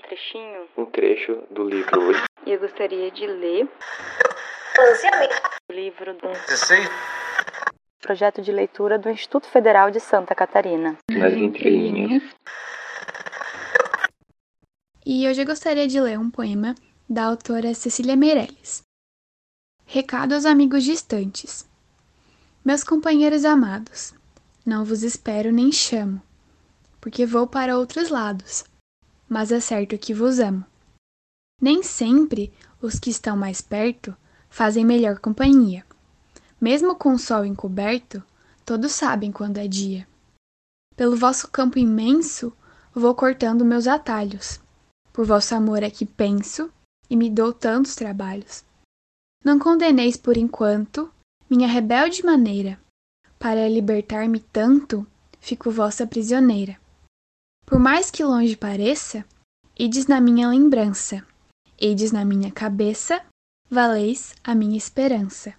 trechinho, um trecho do livro e eu gostaria de ler o livro do projeto de leitura do Instituto Federal de Santa Catarina. Nas entrelinhas. E hoje eu gostaria de ler um poema da autora Cecília Meirelles. Recado aos amigos distantes. Meus companheiros amados, não vos espero nem chamo, porque vou para outros lados, mas é certo que vos amo. Nem sempre os que estão mais perto fazem melhor companhia. Mesmo com o sol encoberto, todos sabem quando é dia. Pelo vosso campo imenso, vou cortando meus atalhos. Por vosso amor é que penso e me dou tantos trabalhos. Não condeneis por enquanto minha rebelde maneira. Para libertar-me tanto, fico vossa prisioneira. Por mais que longe pareça, ides na minha lembrança, ides na minha cabeça, valeis a minha esperança.